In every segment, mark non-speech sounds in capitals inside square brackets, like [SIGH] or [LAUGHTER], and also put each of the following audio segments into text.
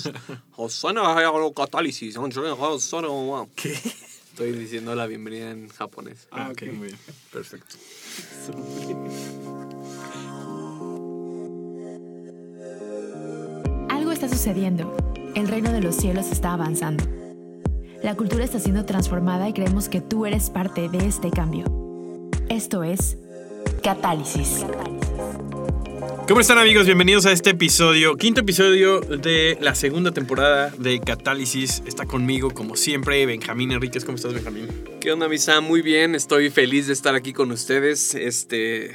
[LAUGHS] catálisis. ¿Qué? Estoy diciendo la bienvenida en japonés. Ah, ok, muy bien. Perfecto. Algo está sucediendo. El reino de los cielos está avanzando. La cultura está siendo transformada y creemos que tú eres parte de este cambio. Esto es Catálisis. ¿Cómo están amigos? Bienvenidos a este episodio, quinto episodio de la segunda temporada de Catálisis. Está conmigo, como siempre, Benjamín Enríquez. ¿Cómo estás, Benjamín? ¿Qué onda, Misa? Muy bien, estoy feliz de estar aquí con ustedes. Este,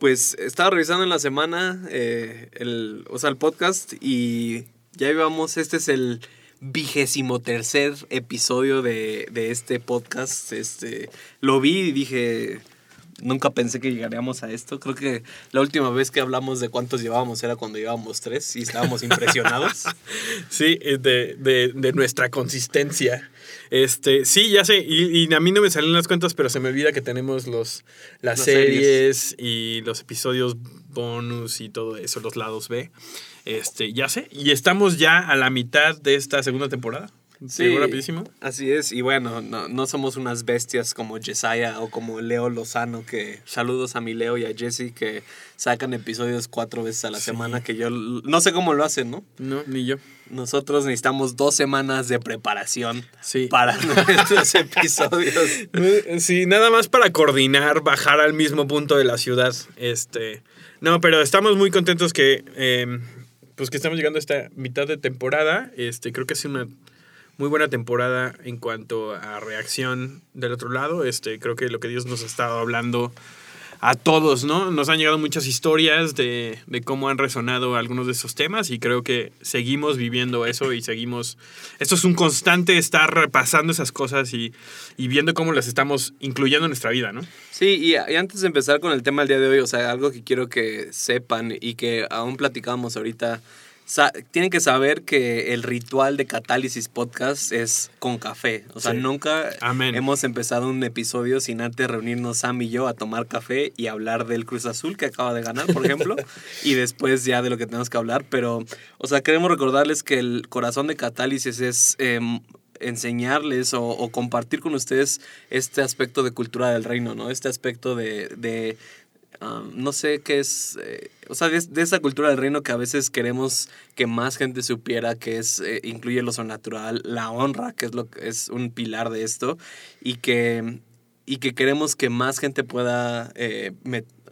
pues estaba revisando en la semana eh, el, o sea, el podcast y ya íbamos, este es el vigésimo tercer episodio de, de este podcast. Este, lo vi y dije, nunca pensé que llegaríamos a esto. Creo que la última vez que hablamos de cuántos llevábamos era cuando llevábamos tres y estábamos impresionados. [LAUGHS] sí, eh, de, de, de, nuestra consistencia. Este, sí, ya sé, y, a mí no me salen las cuentas, pero se me olvida que tenemos los, las, series, y los episodios bonus y todo eso, los lados B. Este, ya sé, y estamos ya a la mitad de esta segunda temporada. Sí, rapidísimo. Así es, y bueno, no, no, somos unas bestias como Jesiah o como Leo Lozano, que saludos a mi Leo y a Jesse que sacan episodios cuatro veces a la semana, que yo no sé cómo lo hacen, ¿no? No, ni yo. Nosotros necesitamos dos semanas de preparación para [LAUGHS] nuestros episodios. [LAUGHS] Sí, nada más para coordinar, bajar al mismo punto de la ciudad. Este, no, pero estamos muy contentos que, em, pues que estamos llegando a esta mitad de temporada. Este, creo que es una muy buena temporada en cuanto a reacción del otro lado. Este, creo que lo que Dios nos ha estado hablando a todos, ¿no? Nos han llegado muchas historias de, de, cómo han resonado algunos de esos temas y creo que seguimos viviendo eso y seguimos... Esto es un constante estar repasando esas cosas y, y viendo cómo las estamos incluyendo en nuestra vida, ¿no? Sí, y, y, antes de empezar con el tema del día de hoy, o sea, algo que quiero que sepan y que aún platicamos ahorita tienen que saber que el ritual de Catálisis Podcast es con café. O sea, nunca hemos empezado un episodio sin antes reunirnos Sam y yo a tomar café y hablar del Cruz Azul que acaba de ganar, por ejemplo, [LAUGHS] y después ya de lo que tenemos que hablar. Pero, o sea, queremos recordarles que el corazón de Catálisis es... Em, enseñarles o, compartir con ustedes este aspecto de cultura del reino, ¿no? Este aspecto de, no sé qué es, eh, o sea, de, esa cultura del reino que a veces queremos que más gente supiera, que es, eh, incluye lo sobrenatural, la honra, que es, lo, es un pilar de esto, y que, y que queremos que más gente pueda eh,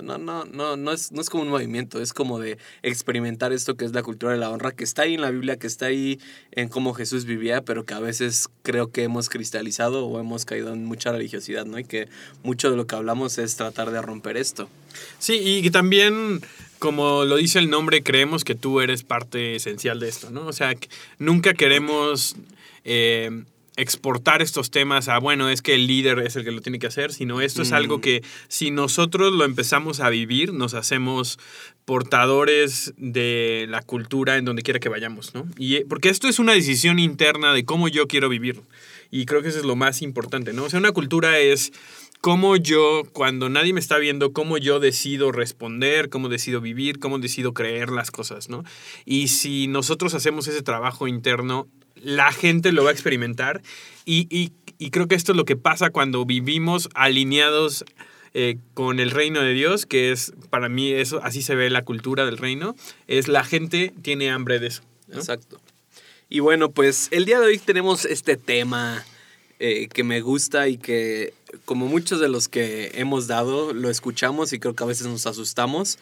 no, no, no, no es, no es como un movimiento, es como de experimentar esto que es la cultura de la honra, que está ahí en la Biblia, que está ahí en cómo Jesús vivía, pero que a veces creo que hemos cristalizado o hemos caído en mucha religiosidad, ¿no? Y que mucho de lo que hablamos es tratar de romper esto. Sí, y también, como lo dice el nombre, creemos que tú eres parte esencial de esto, ¿no? O sea, nunca queremos... Eh, exportar estos temas a, bueno, es que el líder es el que lo tiene que hacer, sino esto es algo mm. que si nosotros lo empezamos a vivir, nos hacemos portadores de la cultura en donde quiera que vayamos, ¿no? Y eh, porque esto es una decisión interna de cómo yo quiero vivir. Y creo que eso es lo más importante, ¿no? O sea, una cultura es cómo yo, cuando nadie me está viendo, cómo yo decido responder, cómo decido vivir, cómo decido creer las cosas, ¿no? Y si nosotros hacemos ese trabajo interno, la gente lo va a experimentar y, creo que esto es lo que pasa cuando vivimos alineados eh, con el reino de Dios, que es para mí eso, así se ve la cultura del reino, es la gente tiene hambre de eso. Exacto. Y bueno, pues el día de hoy tenemos este tema eh, que me gusta y que como muchos de los que hemos dado, lo escuchamos y creo que a veces nos asustamos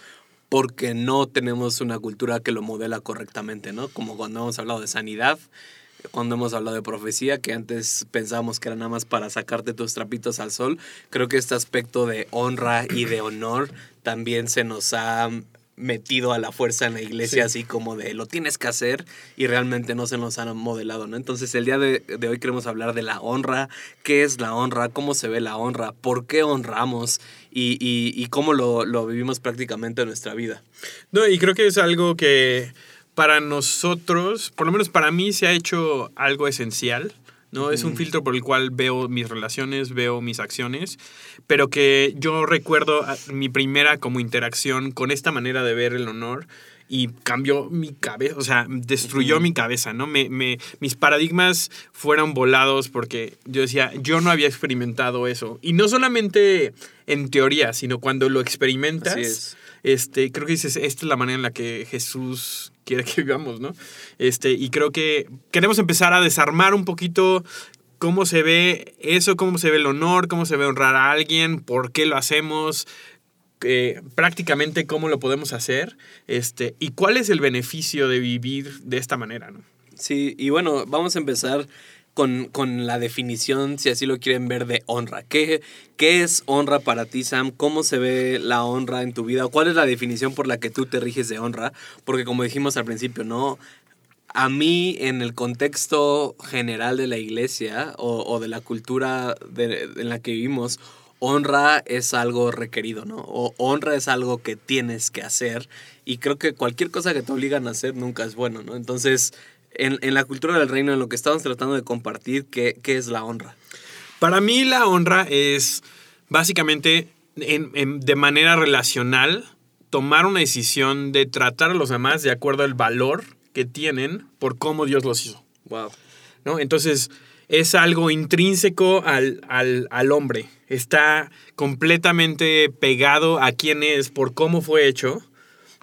porque no tenemos una cultura que lo modela correctamente, ¿no? Como cuando hemos hablado de sanidad, cuando hemos hablado de profecía, que antes pensábamos que era nada más para sacarte tus trapitos al sol, creo que este aspecto de honra y de honor también se nos ha metido a la fuerza en la iglesia, así como de lo tienes que hacer y realmente no se nos han modelado, ¿no? Entonces el día de, hoy queremos hablar de la honra, qué es la honra, cómo se ve la honra, por qué honramos y, y cómo lo, lo vivimos prácticamente en nuestra vida. No, y creo que es algo que para nosotros, por lo menos para mí, se ha hecho algo esencial. ¿no? Es un filtro por el cual veo mis relaciones, veo mis acciones, pero que yo recuerdo mi primera como interacción con esta manera de ver el honor y cambió mi cabeza, o sea, destruyó mi cabeza, ¿no? Me, me, mis paradigmas fueron volados porque yo decía, yo no había experimentado eso. Y no solamente en teoría, sino cuando lo experimentas, es. este, creo que dices, esta es la manera en la que Jesús quiere que vivamos, ¿no? Este, y creo que queremos empezar a desarmar un poquito cómo se ve eso, cómo se ve el honor, cómo se ve honrar a alguien, por qué lo hacemos, eh, prácticamente cómo lo podemos hacer, este, y cuál es el beneficio de vivir de esta manera, ¿no? Sí, y bueno, vamos a empezar con, con la definición, si así lo quieren ver, de honra. ¿Qué, ¿Qué es honra para ti, Sam? ¿Cómo se ve la honra en tu vida? ¿Cuál es la definición por la que tú te riges de honra? Porque como dijimos al principio, ¿no? A mí, en el contexto general de la iglesia o, o de la cultura de- en la que vivimos, honra es algo requerido, ¿no? O honra es algo que tienes que hacer. Y creo que cualquier cosa que te obligan a hacer nunca es bueno, ¿no? Entonces, en, en la cultura del reino, en lo que estamos tratando de compartir, ¿qué, qué es la honra? Para mí la honra es básicamente en- en- de manera relacional tomar una decisión de tratar a los demás de acuerdo al valor que tienen por cómo Dios los hizo. Wow. ¿no? Entonces, es algo intrínseco al, al- al hombre. Está completamente pegado a quién es por cómo fue hecho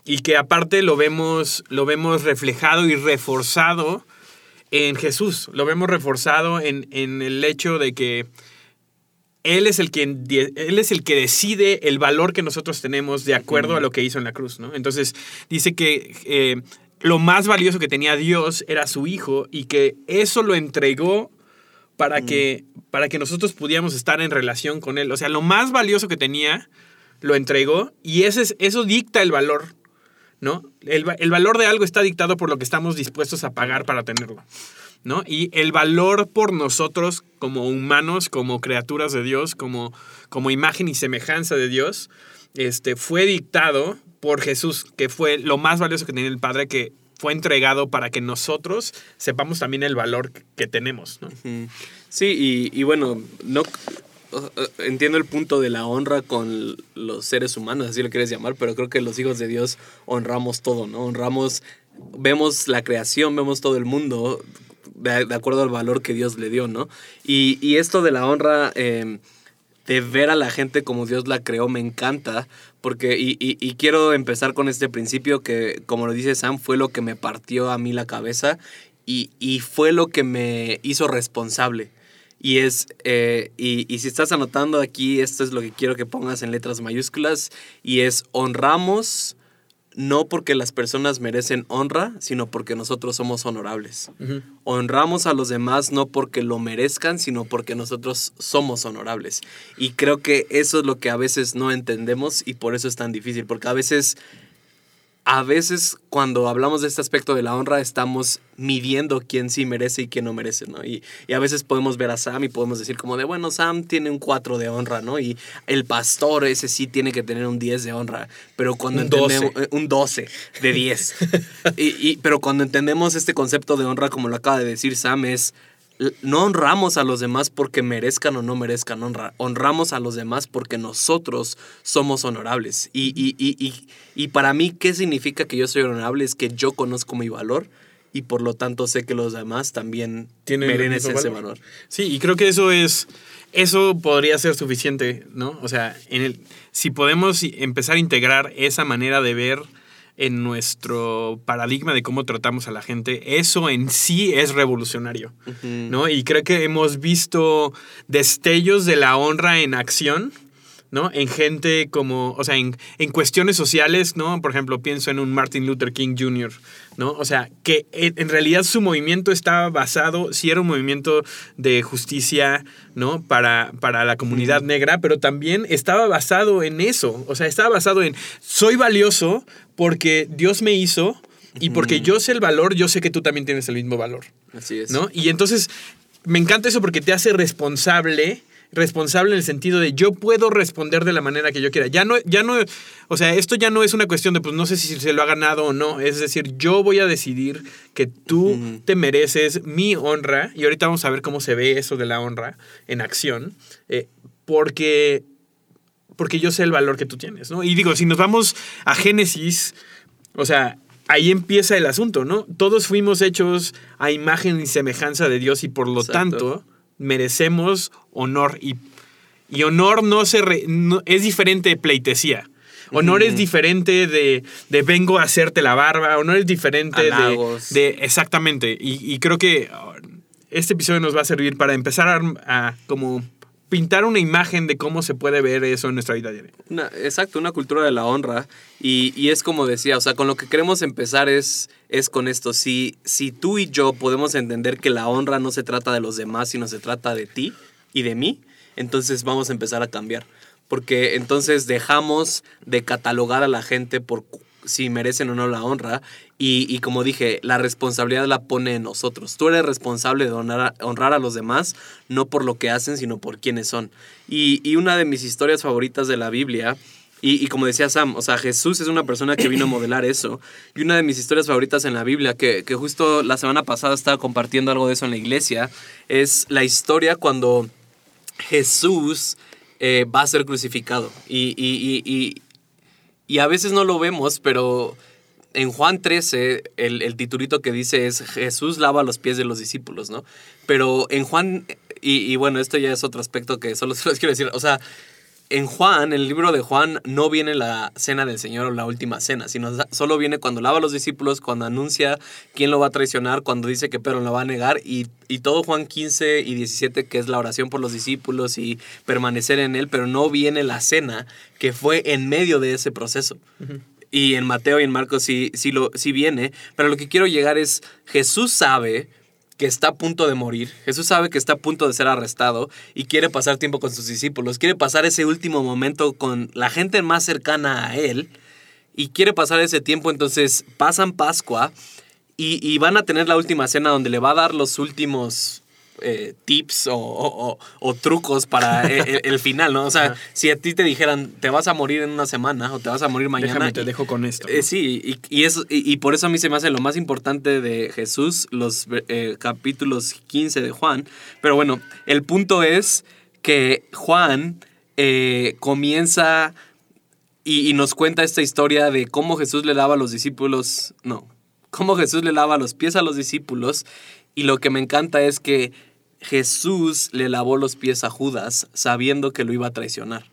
y que aparte lo vemos, lo vemos reflejado y reforzado en Jesús. Lo vemos reforzado en, en el hecho de que él es, el quien, él es el que decide el valor que nosotros tenemos de acuerdo a lo que hizo en la cruz, ¿no? Entonces dice que eh, lo más valioso que tenía Dios era su Hijo y que eso lo entregó para, que, para que nosotros pudiéramos estar en relación con Él. O sea, lo más valioso que tenía lo entregó y ese es, eso dicta el valor, ¿no? El, el valor de algo está dictado por lo que estamos dispuestos a pagar para tenerlo. ¿no? Y el valor por nosotros como humanos, como criaturas de Dios, como, como imagen y semejanza de Dios, este, fue dictado por Jesús, que fue lo más valioso que tenía el Padre, que fue entregado para que nosotros sepamos también el valor que tenemos, ¿no? Sí, y, y bueno, no entiendo el punto de la honra con los seres humanos, así lo quieres llamar, pero creo que los hijos de Dios honramos todo, ¿no? Honramos, vemos la creación, vemos todo el mundo de, acuerdo al valor que Dios le dio, ¿no? Y, y esto de la honra, eh, de ver a la gente como Dios la creó, me encanta, porque, y, y- y quiero empezar con este principio que, como lo dice Sam, fue lo que me partió a mí la cabeza y, y fue lo que me hizo responsable. Y es, eh, y, y si estás anotando aquí, esto es lo que quiero que pongas en letras mayúsculas, y es honramos no porque las personas merecen honra, sino porque nosotros somos honorables. Honramos a los demás no porque lo merezcan, sino porque nosotros somos honorables. Y creo que eso es lo que a veces no entendemos y por eso es tan difícil, porque a veces a veces cuando hablamos de este aspecto de la honra estamos midiendo quién sí merece y quién no merece, ¿no? Y, y a veces podemos ver a Sam y podemos decir como de, bueno, Sam tiene un 4 de honra, ¿no? Y el pastor ese sí tiene que tener un 10 de honra, pero cuando Un 12. entendemos... eh, Un 12 de 10. [LAUGHS] y, y- pero cuando entendemos este concepto de honra, como lo acaba de decir Sam, es... No honramos a los demás porque merezcan o no merezcan honra. Honramos a los demás porque nosotros somos honorables. Y, y, y, y, y para mí, ¿qué significa que yo soy honorable? Es que yo conozco mi valor y por lo tanto sé que los demás también Tienen merecen ese valor. valor. Sí, y creo que eso es, eso podría ser suficiente, ¿no? O sea, en el, si podemos empezar a integrar esa manera de ver en nuestro paradigma de cómo tratamos a la gente, eso en sí es revolucionario, ¿no? Y creo que hemos visto destellos de la honra en acción, ¿no? En gente como, o sea, en, en cuestiones sociales, ¿no? Por ejemplo, pienso en un Martin Luther King Jr., ¿no? O sea, que en, realidad su movimiento estaba basado, sí era un movimiento de justicia, ¿no? Para, para la comunidad negra, pero también estaba basado en eso, o sea, estaba basado en, soy valioso porque Dios me hizo y porque yo sé el valor, yo sé que tú también tienes el mismo valor. Así es. ¿no? Y entonces me encanta eso porque te hace responsable, responsable en el sentido de yo puedo responder de la manera que yo quiera. Ya no, ya no, o sea, esto ya no es una cuestión de pues no sé si se lo ha ganado o no, es decir, yo voy a decidir que tú te mereces mi honra y ahorita vamos a ver cómo se ve eso de la honra en acción, eh, porque porque yo sé el valor que tú tienes, ¿no? Y digo, si nos vamos a Génesis, o sea, ahí empieza el asunto, ¿no? Todos fuimos hechos a imagen y semejanza de Dios y por lo Exacto. tanto merecemos honor y, y honor no se re- no- es diferente de pleitesía. Honor es diferente de, de vengo a hacerte la barba, honor es diferente de, de- exactamente. Y, y creo que uh, este episodio nos va a servir para empezar a, a como pintar una imagen de cómo se puede ver eso en nuestra vida diaria. Una- exacto, una cultura de la honra. Y, y es como decía, o sea, con lo que queremos empezar es, es con esto. Si, si tú y yo podemos entender que la honra no se trata de los demás, sino se trata de ti y de mí, entonces vamos a empezar a cambiar. Porque entonces dejamos de catalogar a la gente por si merecen o no la honra. Y, y como dije, la responsabilidad la pone en nosotros. Tú eres responsable de honrar a, honrar a los demás, no por lo que hacen, sino por quiénes son. Y, y una de mis historias favoritas de la Biblia, y, y como decía Sam, o sea, Jesús es una persona que vino a modelar eso. Y una de mis historias favoritas en la Biblia, que, que justo la semana pasada estaba compartiendo algo de eso en la iglesia, es la historia cuando Jesús eh, va a ser crucificado. Y, y- y- a veces no lo vemos, pero en Juan 13, el, el titulito que dice es Jesús lava los pies de los discípulos, ¿no? Pero en Juan, y, y bueno, esto ya es otro aspecto que solo [LAUGHS] quiero decir, o sea, en Juan, en el libro de Juan, no viene la cena del Señor o la última cena, sino solo viene cuando lava a los discípulos, cuando anuncia quién lo va a traicionar, cuando dice que Pedro lo va a negar, y, y todo Juan 15 y 17, que es la oración por los discípulos y permanecer en él, pero no viene la cena que fue en medio de ese proceso. Y en Mateo y en Marcos sí, sí, lo, sí viene, pero lo que quiero llegar es, Jesús sabe que está a punto de morir, Jesús sabe que está a punto de ser arrestado y quiere pasar tiempo con sus discípulos, quiere pasar ese último momento con la gente más cercana a él y quiere pasar ese tiempo, entonces pasan Pascua y, van a tener la última cena donde le va a dar los últimos eh, tips o, o- o- o trucos para el, el- [LAUGHS] el final, ¿no? O sea, si a ti te dijeran, te vas a morir en una semana o te vas a morir mañana. Déjame, te y- dejo con esto. ¿no? eh, sí, y, y eso- y, y por eso a mí se me hace lo más importante de Jesús, los eh, capítulos 15 de Juan. Pero bueno, el punto es que Juan comienza y, y nos cuenta esta historia de cómo Jesús le lava a los discípulos, no, cómo Jesús le lava los pies a los discípulos. Y lo que me encanta es que Jesús le lavó los pies a Judas sabiendo que lo iba a traicionar.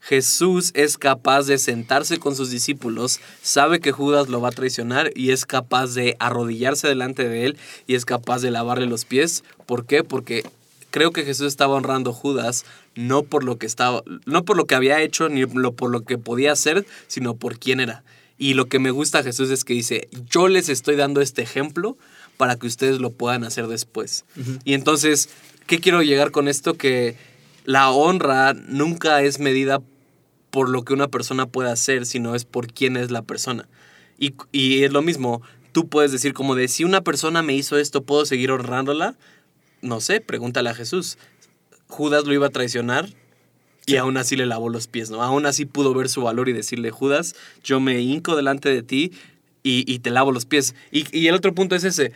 Jesús es capaz de sentarse con sus discípulos, sabe que Judas lo va a traicionar y es capaz de arrodillarse delante de él y es capaz de lavarle los pies. ¿Por qué? Porque creo que Jesús estaba honrando a Judas no por lo que estaba, no por lo que había hecho ni por lo que podía hacer, sino por quién era. Y lo que me gusta a Jesús es que dice, yo les estoy dando este ejemplo para que ustedes lo puedan hacer después. Y entonces, ¿qué quiero llegar con esto? Que la honra nunca es medida por lo que una persona puede hacer, sino es por quién es la persona. Y, y es lo mismo, tú puedes decir como de, si una persona me hizo esto, ¿puedo seguir honrándola? No sé, pregúntale a Jesús. Judas lo iba a traicionar y aún así le lavó los pies, ¿no? Aún así pudo ver su valor y decirle, Judas, yo me hinco delante de ti y, y te lavo los pies. Y, y el otro punto es ese.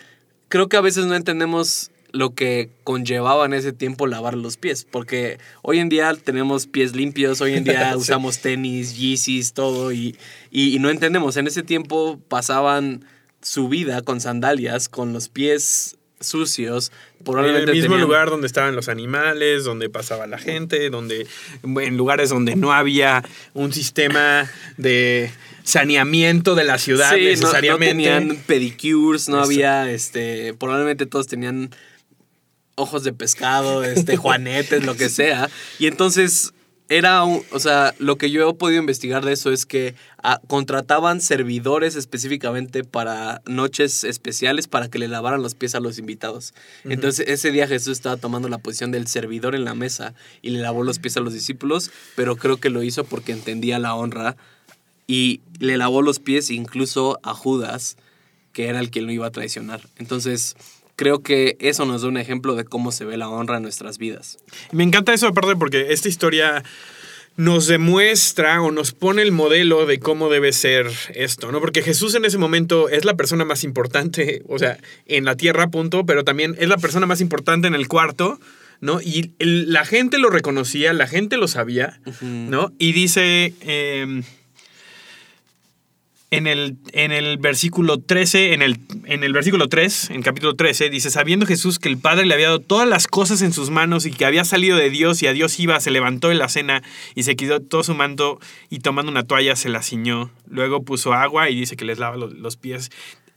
Creo que a veces no entendemos lo que conllevaba en ese tiempo lavar los pies, porque hoy en día tenemos pies limpios, hoy en día [LAUGHS] Sí. usamos tenis, Yeezys, todo, y, y, no entendemos. En ese tiempo pasaban su vida con sandalias, con los pies sucios, En el mismo tenían- lugar donde estaban los animales, donde pasaba la gente, donde en lugares donde no había un sistema de saneamiento de la ciudad Sí, necesariamente. No, tenían pedicures, no Eso. había, este, probablemente todos tenían ojos de pescado, este, [LAUGHS] juanetes, lo que sea. Y entonces era, un- o sea, lo que yo he podido investigar de eso es que ah, contrataban servidores específicamente para noches especiales para que le lavaran los pies a los invitados. Entonces ese día Jesús estaba tomando la posición del servidor en la mesa y le lavó los pies a los discípulos, pero creo que lo hizo porque entendía la honra y le lavó los pies incluso a Judas, que era el que lo iba a traicionar. Entonces, creo que eso nos da un ejemplo de cómo se ve la honra en nuestras vidas. Me encanta eso aparte porque esta historia nos demuestra o nos pone el modelo de cómo debe ser esto, ¿no? Porque Jesús en ese momento es la persona más importante, [LAUGHS] o sea, en la tierra, punto, pero también es la persona más importante en el cuarto, ¿no? Y el- la gente lo reconocía, la gente lo sabía, ¿no? Y dice, eh, en el, en el versículo 13, en el, en el versículo 3, en capítulo 13, dice, sabiendo Jesús que el Padre le había dado todas las cosas en sus manos y que había salido de Dios y a Dios iba, se levantó en la cena y se quitó todo su manto y tomando una toalla se la ciñó. Luego puso agua y dice que les lava los, los pies.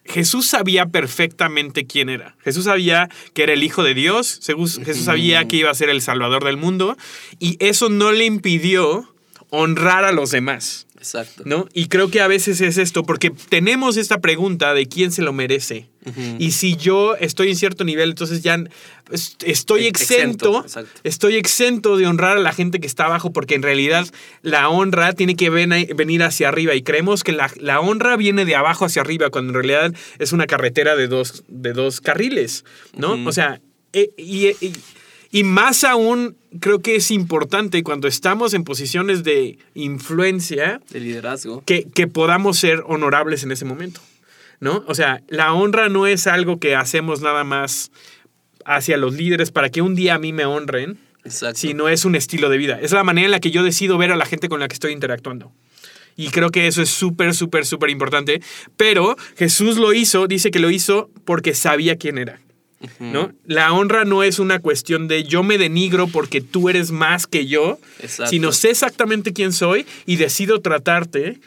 Jesús sabía perfectamente quién era. Jesús sabía que era el Hijo de Dios, Jesús sabía que iba a ser el Salvador del mundo y eso no le impidió honrar a los demás. Exacto. ¿No? Y creo que a veces es esto, porque tenemos esta pregunta de quién se lo merece. Y si yo estoy en cierto nivel, entonces ya es- estoy Ex- exento, estoy exento de honrar a la gente que está abajo, porque en realidad la honra tiene que ven- venir hacia arriba. Y creemos que la, la honra viene de abajo hacia arriba, cuando en realidad es una carretera de dos, de dos carriles, ¿no? O sea, e- y- y- y más aún, creo que es importante cuando estamos en posiciones de influencia De liderazgo. que, que podamos ser honorables en ese momento. ¿No? O sea, la honra no es algo que hacemos nada más hacia los líderes para que un día a mí me honren, Exacto. sino es un estilo de vida. Es la manera en la que yo decido ver a la gente con la que estoy interactuando. Y creo que eso es súper, súper, súper importante. Pero Jesús lo hizo, dice que lo hizo porque sabía quién era. ¿No? La honra no es una cuestión de yo me denigro porque tú eres más que yo, Exacto. sino sé exactamente quién soy y decido tratarte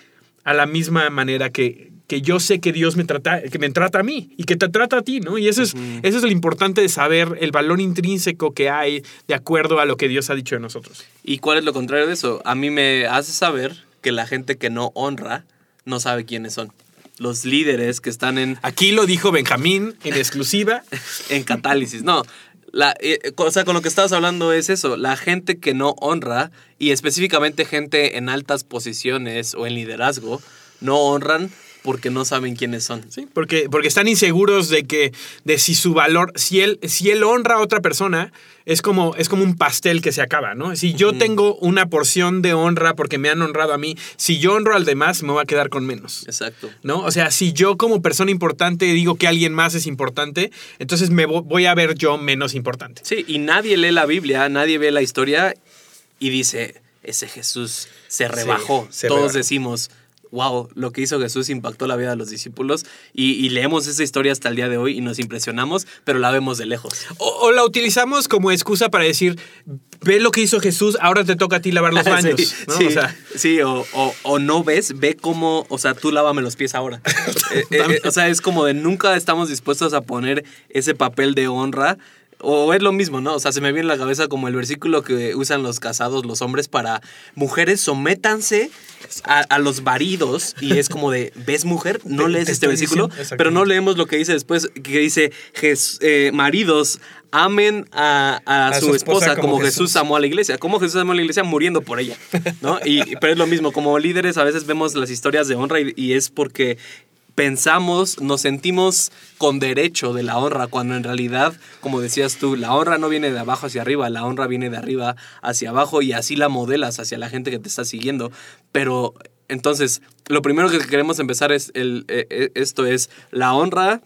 a la misma manera que, que yo sé que Dios me trata, que me trata a mí y que te trata a ti, ¿no? Y eso es, eso es lo importante de saber el valor intrínseco que hay de acuerdo a lo que Dios ha dicho de nosotros. ¿Y cuál es lo contrario de eso? A mí me hace saber que la gente que no honra no sabe quiénes son. Los líderes que están en, Aquí lo dijo Benjamín en exclusiva. [LAUGHS] en catálisis. No, la, eh, o sea, con lo que estabas hablando es eso. La gente que no honra, y específicamente gente en altas posiciones o en liderazgo, no honran porque no saben quiénes son. Sí, porque, porque están inseguros de que de si su valor, si él, si él honra a otra persona, es como, es como un pastel que se acaba, ¿no? Si yo tengo una porción de honra porque me han honrado a mí, si yo honro al demás, me voy a quedar con menos. Exacto. ¿No? O sea, si yo como persona importante digo que alguien más es importante, entonces me vo- voy a ver yo menos importante. Sí, y nadie lee la Biblia, nadie ve la historia y dice, ese Jesús se rebajó. se Todos rebajó. decimos, wow, lo que hizo Jesús impactó la vida de los discípulos y, y leemos esa historia hasta el día de hoy y nos impresionamos, pero la vemos de lejos. O, o la utilizamos como excusa para decir, ve lo que hizo Jesús, ahora te toca a ti lavar los [LAUGHS] baños. Sí, ¿no? sí, O sea, sí, o, o- o no ves, ve cómo, o sea, tú lávame los pies ahora. [LAUGHS] Eh, eh, eh, o sea, es como de nunca estamos dispuestos a poner ese papel de honra. O es lo mismo, ¿no? O sea, se me viene a la cabeza como el versículo que usan los casados, los hombres, para mujeres, sométanse a, a los maridos. Y es como de, ¿ves mujer? No Te- lees te este versículo, pero no leemos lo que dice después, que dice, "Jes- eh, maridos, amen a, a A su, su esposa esposa, como como Jesús Jesús. amó a la iglesia. ¿Cómo Jesús amó a la iglesia? Muriendo por ella. ¿no? Y, pero es lo mismo, como líderes a veces vemos las historias de honra y, y es porque pensamos, nos sentimos con derecho de la honra, cuando en realidad, como decías tú, la honra no viene de abajo hacia arriba, la honra viene de arriba hacia abajo y así la modelas hacia la gente que te está siguiendo. Pero entonces, lo primero que queremos empezar es el, eh, eh, esto es la honra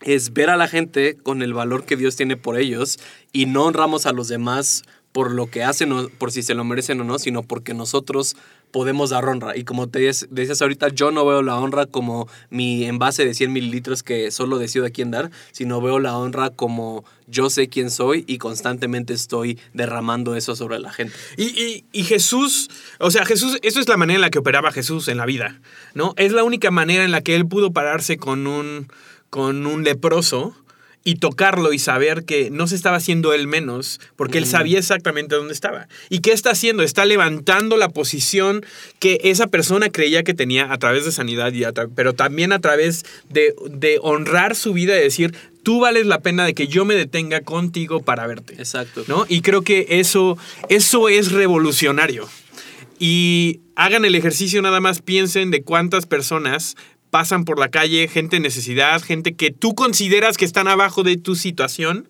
es ver a la gente con el valor que Dios tiene por ellos y no honramos a los demás por lo que hacen o por si se lo merecen o no, sino porque nosotros podemos dar honra. Y como te decías ahorita, yo no veo la honra como mi envase de 100 mililitros que solo decido a quién dar, sino veo la honra como yo sé quién soy y constantemente estoy derramando eso sobre la gente. Y, y- y Jesús, o sea, Jesús, eso es la manera en la que operaba Jesús en la vida, ¿no? Es la única manera en la que él pudo pararse con un, con un leproso y tocarlo y saber que no se estaba haciendo él menos, porque él sabía exactamente dónde estaba. ¿Y qué está haciendo? Está levantando la posición que esa persona creía que tenía a través de sanidad, y pero también a través de, de honrar su vida y decir, tú vales la pena de que yo me detenga contigo para verte. Exacto. ¿no? Y creo que eso, eso es revolucionario. Y hagan el ejercicio nada más, piensen de cuántas personas pasan por la calle, gente en necesidad, gente que tú consideras que están abajo de tu situación,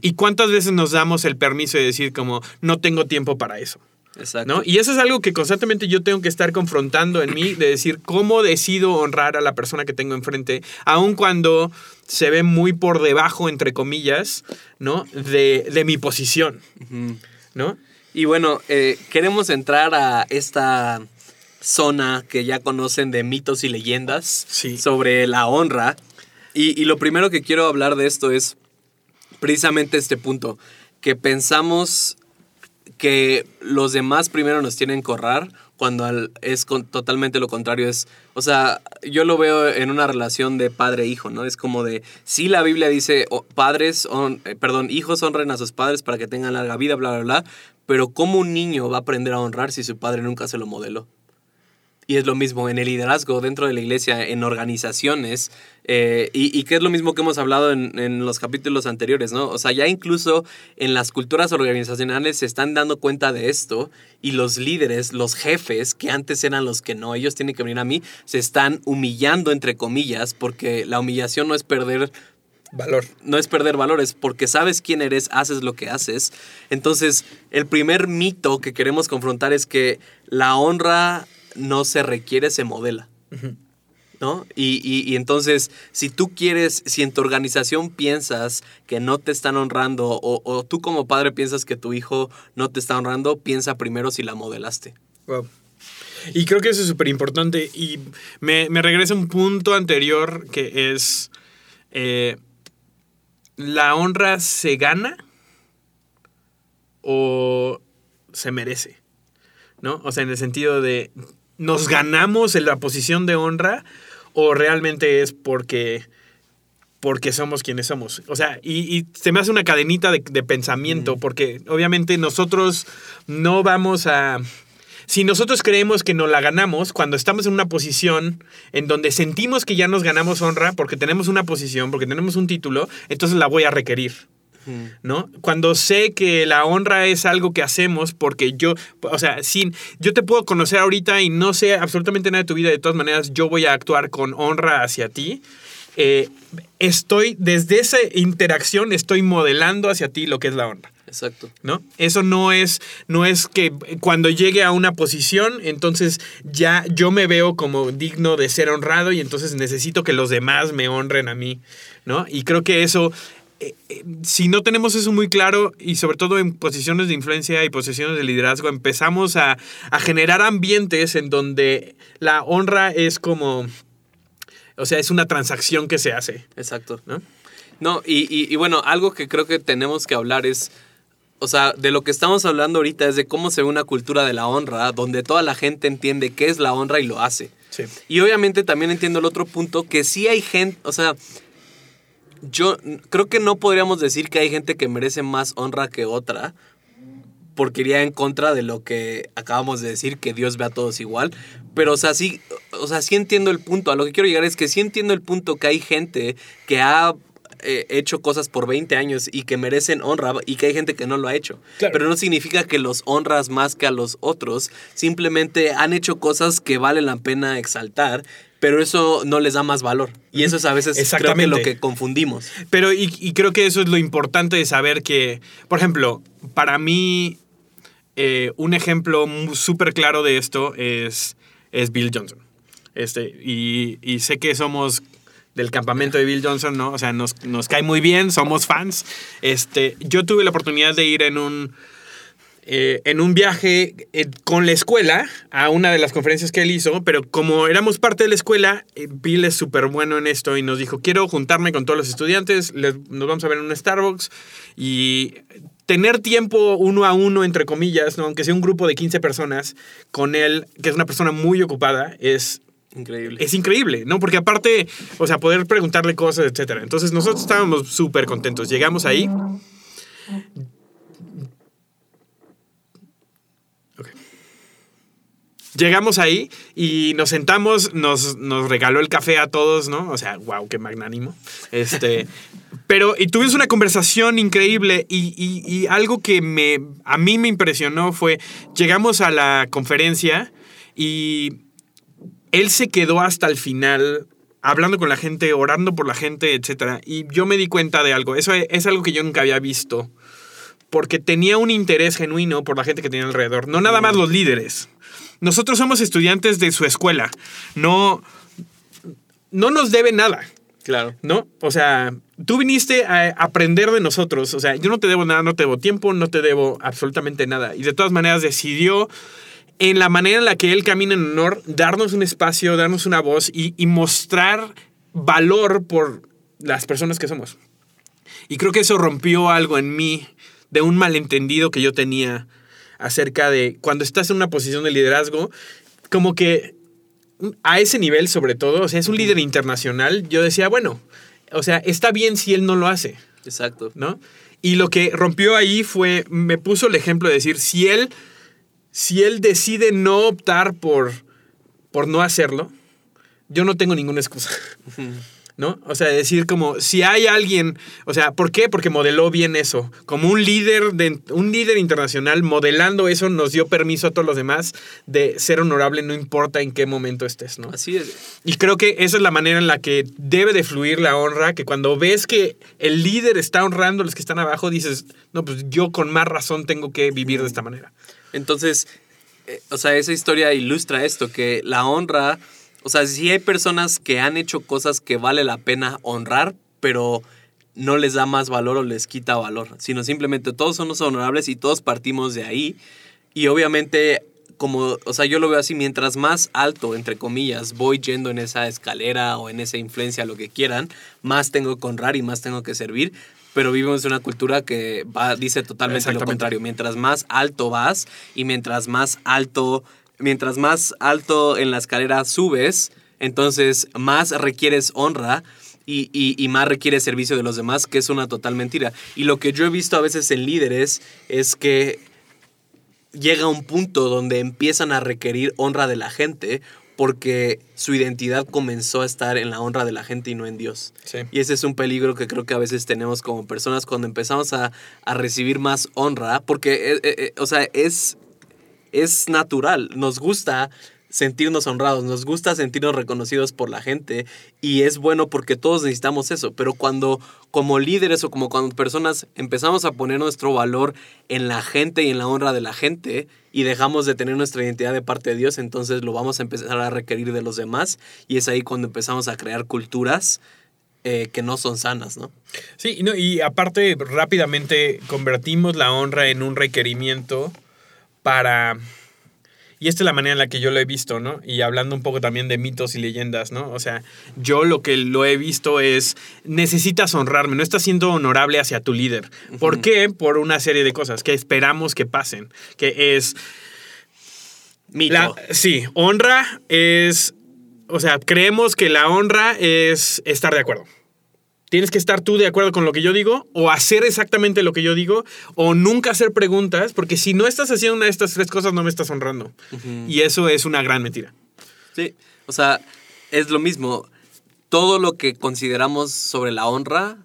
y cuántas veces nos damos el permiso de decir como, no tengo tiempo para eso. Exacto. ¿no? Y eso es algo que constantemente yo tengo que estar confrontando en mí, de decir cómo decido honrar a la persona que tengo enfrente, aun cuando se ve muy por debajo, entre comillas, ¿no? De, de mi posición. ¿no? Y bueno, eh, queremos entrar a esta zona que ya conocen de mitos y leyendas Sí. sobre la honra. Y, y lo primero que quiero hablar de esto es precisamente este punto, que pensamos que los demás primero nos tienen que honrar cuando al- es con- totalmente lo contrario. Es, o sea, yo lo veo en una relación de padre-hijo, ¿no? Es como de, sí la Biblia dice, oh, padres, eh, perdón, hijos honren a sus padres para que tengan larga vida, bla, bla, bla, pero ¿cómo un niño va a aprender a honrar si su padre nunca se lo modeló? Y es lo mismo en el liderazgo dentro de la iglesia, en organizaciones, eh, y, y que es lo mismo que hemos hablado en, en los capítulos anteriores, ¿no? O sea, ya incluso en las culturas organizacionales se están dando cuenta de esto y los líderes, los jefes, que antes eran los que no, ellos tienen que venir a mí, se están humillando, entre comillas, porque la humillación no es perder Valor. no es perder valores, porque sabes quién eres, haces lo que haces. Entonces, el primer mito que queremos confrontar es que la honra no se requiere, se modela. ¿No? Y, y- y entonces, si tú quieres, si en tu organización piensas que no te están honrando, o, o tú como padre piensas que tu hijo no te está honrando, piensa primero si la modelaste. Wow. Y creo que eso es súper importante. Y me, me regresa un punto anterior que es. eh, ¿La honra se gana o se merece? ¿No? O sea, en el sentido de. ¿Nos ganamos en la posición de honra o realmente es porque porque somos quienes somos. O sea, y, y se me hace una cadenita de, de pensamiento, porque obviamente nosotros no vamos a... Si nosotros creemos que nos la ganamos, cuando estamos en una posición en donde sentimos que ya nos ganamos honra, porque tenemos una posición, porque tenemos un título, entonces la voy a requerir. ¿No? Cuando sé que la honra es algo que hacemos porque yo, o sea, sin, yo te puedo conocer ahorita y no sé absolutamente nada de tu vida, de todas maneras yo voy a actuar con honra hacia ti. Eh, estoy, desde esa interacción, estoy modelando hacia ti lo que es la honra. Exacto. ¿No? Eso no es, no es que cuando llegue a una posición, entonces ya yo me veo como digno de ser honrado y entonces necesito que los demás me honren a mí, ¿no? Y creo que eso, eh, eh, si no tenemos eso muy claro y sobre todo en posiciones de influencia y posiciones de liderazgo, empezamos a, a generar ambientes en donde la honra es como, o sea, es una transacción que se hace, Exacto. ¿no? No, y, y- y bueno, algo que creo que tenemos que hablar es, o sea, de lo que estamos hablando ahorita es de cómo se ve una cultura de la honra, donde toda la gente entiende qué es la honra y lo hace. Sí. Y obviamente también entiendo el otro punto, que sí hay gente, o sea, yo creo que no podríamos decir que hay gente que merece más honra que otra, porque iría en contra de lo que acabamos de decir, que Dios ve a todos igual. Pero, o sea, sí, o sea, sí entiendo el punto. A lo que quiero llegar es que sí entiendo el punto que hay gente que ha eh, hecho cosas por 20 años y que merecen honra y que hay gente que no lo ha hecho. Claro. Pero no significa que los honras más que a los otros. Simplemente han hecho cosas que vale la pena exaltar, pero eso no les da más valor. Y eso es a veces creo que lo que confundimos. Pero y, y creo que eso es lo importante de saber que, por ejemplo, para mí, eh, un ejemplo súper claro de esto es, es Bill Johnson. Este, y, y sé que somos del campamento de Bill Johnson, ¿no? O sea, nos, nos cae muy bien, somos fans. Este, yo tuve la oportunidad de ir en un, eh, en un viaje eh, con la escuela a una de las conferencias que él hizo, pero como éramos parte de la escuela, eh, Bill es súper bueno en esto y nos dijo, quiero juntarme con todos los estudiantes, nos vamos a ver en un Starbucks y tener tiempo uno a uno, entre comillas, ¿no? aunque sea un grupo de 15 personas, con él, que es una persona muy ocupada, es Increíble. es increíble, ¿no? Porque aparte, o sea, poder preguntarle cosas, etcétera. Entonces nosotros estábamos súper contentos. Llegamos ahí. Llegamos ahí y nos sentamos, nos, nos regaló el café a todos, ¿no? O sea, wow, qué magnánimo. Este, [LAUGHS] pero, y tuvimos una conversación increíble y, y- y algo que me, a mí me impresionó fue, llegamos a la conferencia y él se quedó hasta el final hablando con la gente, orando por la gente, etc. Y yo me di cuenta de algo. Eso es algo que yo nunca había visto. Porque tenía un interés genuino por la gente que tenía alrededor. No nada más los líderes. Nosotros somos estudiantes de su escuela. No, no nos debe nada. Claro. ¿no? O sea, tú viniste a aprender de nosotros. O sea, yo no te debo nada, no te debo tiempo, no te debo absolutamente nada. Y de todas maneras decidió en la manera en la que él camina en honor, darnos un espacio, darnos una voz y, y mostrar valor por las personas que somos. Y creo que eso rompió algo en mí de un malentendido que yo tenía acerca de cuando estás en una posición de liderazgo, como que a ese nivel sobre todo, o sea, es un líder internacional, yo decía, bueno, o sea, está bien si él no lo hace, Exacto. ¿no? Y lo que rompió ahí fue, me puso el ejemplo de decir, si él, si él decide no optar por, por no hacerlo, yo no tengo ninguna excusa. ¿No? O sea, decir como, si hay alguien, o sea, ¿por qué? Porque modeló bien eso. Como un líder, de, un líder internacional modelando eso nos dio permiso a todos los demás de ser honorable no importa en qué momento estés, ¿no? Así es. Y creo que esa es la manera en la que debe de fluir la honra, que cuando ves que el líder está honrando a los que están abajo, dices, no, pues yo con más razón tengo que vivir de esta manera. Entonces, eh, o sea, esa historia ilustra esto, que la honra, o sea, sí hay personas que han hecho cosas que vale la pena honrar, pero no les da más valor o les quita valor, sino simplemente todos somos honorables y todos partimos de ahí. Y obviamente, como, o sea, yo lo veo así, mientras más alto, entre comillas, voy yendo en esa escalera o en esa influencia, lo que quieran, más tengo que honrar y más tengo que servir. Pero vivimos en una cultura que va, dice totalmente lo contrario. Mientras más alto vas y mientras más alto, mientras más alto en la escalera subes, entonces más requieres honra y, y- y más requieres servicio de los demás, que es una total mentira. Y lo que yo he visto a veces en líderes es que llega un punto donde empiezan a requerir honra de la gente porque su identidad comenzó a estar en la honra de la gente y no en Dios. Sí. Y ese es un peligro que creo que a veces tenemos como personas cuando empezamos a, a recibir más honra, porque, eh, eh, eh, o sea, es, es natural, nos gusta sentirnos honrados, nos gusta sentirnos reconocidos por la gente y es bueno porque todos necesitamos eso, pero cuando como líderes o como cuando personas empezamos a poner nuestro valor en la gente y en la honra de la gente y dejamos de tener nuestra identidad de parte de Dios, entonces lo vamos a empezar a requerir de los demás y es ahí cuando empezamos a crear culturas eh, que no son sanas, ¿no? Sí, no, y aparte rápidamente convertimos la honra en un requerimiento para... Y esta es la manera en la que yo lo he visto, ¿no? Y hablando un poco también de mitos y leyendas, ¿no? O sea, yo lo que lo he visto es, necesitas honrarme, no estás siendo honorable hacia tu líder. ¿Por qué? Por una serie de cosas que esperamos que pasen, que es... Mito. La- sí, honra es, o sea, creemos que la honra es estar de acuerdo. Tienes que estar tú de acuerdo con lo que yo digo, o hacer exactamente lo que yo digo, o nunca hacer preguntas, porque si no estás haciendo una de estas tres cosas, no me estás honrando. Y eso es una gran mentira. Sí, o sea, es lo mismo. Todo lo que consideramos sobre la honra,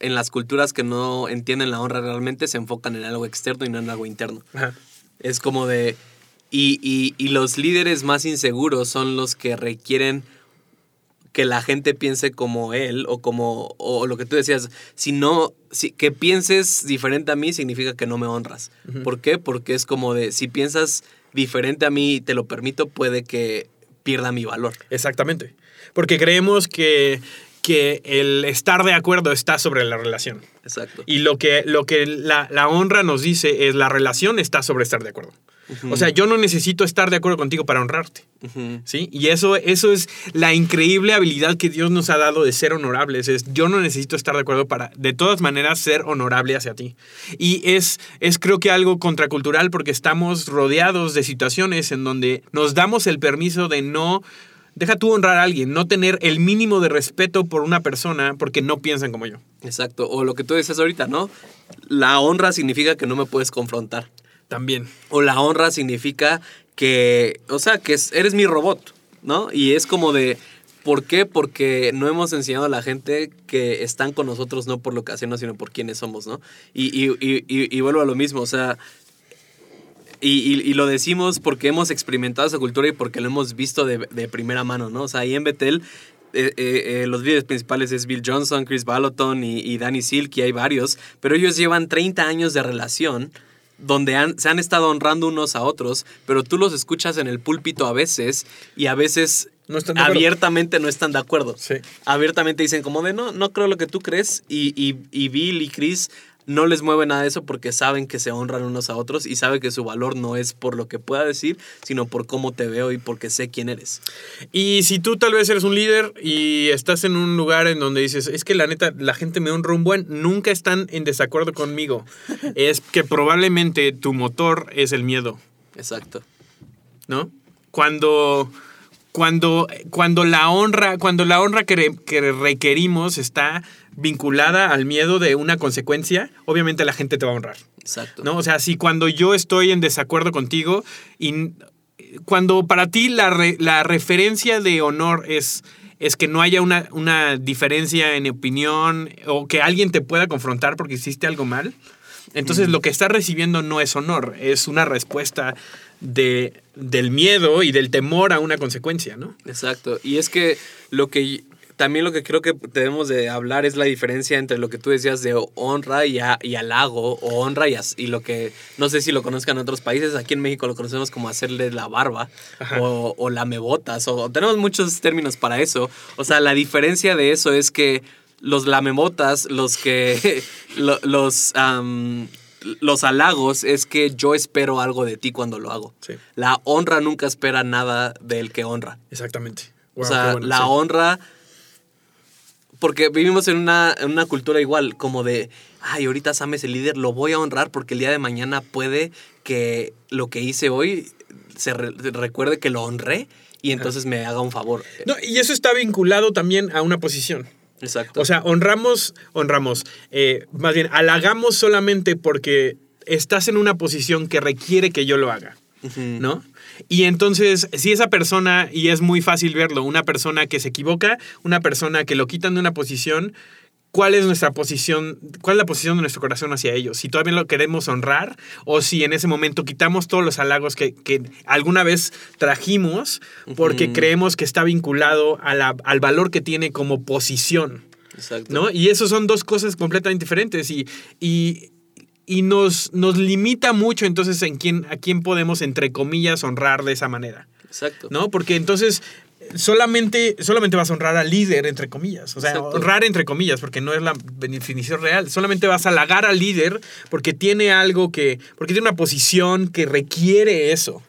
en las culturas que no entienden la honra realmente, se enfocan en algo externo y no en algo interno. Ajá. Es como de... Y, y- y los líderes más inseguros son los que requieren que la gente piense como él o como o lo que tú decías, si no si, que pienses diferente a mí significa que no me honras. ¿Por qué? Porque es como de si piensas diferente a mí y te lo permito, puede que pierda mi valor. Exactamente. Porque creemos que, que el estar de acuerdo está sobre la relación. Exacto. Y lo que, lo que la, la honra nos dice es la relación está sobre estar de acuerdo. O sea, yo no necesito estar de acuerdo contigo para honrarte. ¿Sí? Y eso, eso es la increíble habilidad que Dios nos ha dado de ser honorables. Es, yo no necesito estar de acuerdo para, de todas maneras, ser honorable hacia ti. Y es, es creo que algo contracultural porque estamos rodeados de situaciones en donde nos damos el permiso de no, deja tú honrar a alguien, no tener el mínimo de respeto por una persona porque no piensan como yo. Exacto. O lo que tú dices ahorita, ¿no? La honra significa que no me puedes confrontar. También. O la honra significa que, o sea, que es- eres mi robot, ¿no? Y es como de, ¿por qué? Porque no hemos enseñado a la gente que están con nosotros no por lo que hacemos, sino por quiénes somos, ¿no? Y, y- y- vuelvo a lo mismo, o sea, y, y- y lo decimos porque hemos experimentado esa cultura y porque lo hemos visto de, de primera mano, ¿no? O sea, ahí en Betel, eh, eh, eh, los líderes principales es Bill Johnson, Chris Baloton y, y Danny Silk, y hay varios, pero ellos llevan 30 años de relación donde han- se han estado honrando unos a otros, pero tú los escuchas en el púlpito a veces y a veces No están de abiertamente no están de acuerdo. Sí. Abiertamente dicen como de no, no creo lo que tú crees y, y- y Bill y Chris no les mueve nada de eso porque saben que se honran unos a otros y saben que su valor no es por lo que pueda decir, sino por cómo te veo y porque sé quién eres. Y si tú tal vez eres un líder y estás en un lugar en donde dices, es que la neta, la gente me honra un buen, nunca están en desacuerdo conmigo. [LAUGHS] es que probablemente tu motor es el miedo, Exacto. ¿no? Cuando, cuando, cuando la honra, cuando la honra que, re- que requerimos está vinculada al miedo de una consecuencia, obviamente la gente te va a honrar. Exacto. ¿no? O sea, si cuando yo estoy en desacuerdo contigo y cuando para ti la, re- la referencia de honor es, es que no haya una, una diferencia en opinión o que alguien te pueda confrontar porque hiciste algo mal, entonces lo que estás recibiendo no es honor, es una respuesta de, del miedo y del temor a una consecuencia, ¿no? Exacto. Y es que lo que también lo que creo que debemos de hablar es la diferencia entre lo que tú decías de honra y, a- y halago, o honra y, as- y lo que, no sé si lo conozcan en otros países, aquí en México lo conocemos como hacerle la barba, o, o lamebotas, o tenemos muchos términos para eso. O sea, la diferencia de eso es que los lamebotas, los que, [LAUGHS] lo- los, los halagos, es que yo espero algo de ti cuando lo hago. Sí. La honra nunca espera nada del que honra. Exactamente. O sea, bueno, la sí. honra. Porque vivimos en una, en una cultura igual, como de, ay, ahorita Sam es el líder, lo voy a honrar porque el día de mañana puede que lo que hice hoy se re- recuerde que lo honré y entonces me haga un favor. No, y eso está vinculado también a una posición. Exacto. O sea, honramos, honramos. eh, más bien, halagamos solamente porque estás en una posición que requiere que yo lo haga. ¿no? Y entonces, si esa persona, y es muy fácil verlo, una persona que se equivoca, una persona que lo quitan de una posición, ¿cuál es nuestra posición? ¿Cuál es la posición de nuestro corazón hacia ellos? Si todavía lo queremos honrar o si en ese momento quitamos todos los halagos que, que alguna vez trajimos porque creemos que está vinculado a la- al valor que tiene como posición. Exacto. ¿no? Y eso son dos cosas completamente diferentes y, y, y nos, nos limita mucho entonces en quién, a quién podemos, entre comillas, honrar de esa manera, Exacto. ¿no? Porque entonces solamente, solamente vas a honrar al líder, entre comillas. O sea, Exacto. honrar entre comillas, porque no es la definición real. Solamente vas a halagar al líder porque tiene algo que, porque tiene una posición que requiere eso.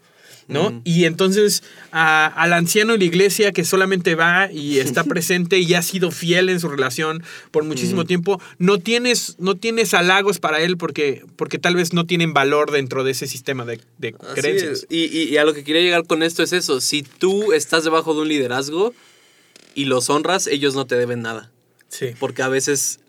¿No? Y entonces a- al anciano de la iglesia que solamente va y [LAUGHS] está presente y ha sido fiel en su relación por muchísimo tiempo, no tienes, no tienes halagos para él porque, porque tal vez no tienen valor dentro de ese sistema de, creencias. y- y a lo que quería llegar con esto es eso. Si tú estás debajo de un liderazgo y los honras, ellos no te deben nada. Sí. Porque a veces,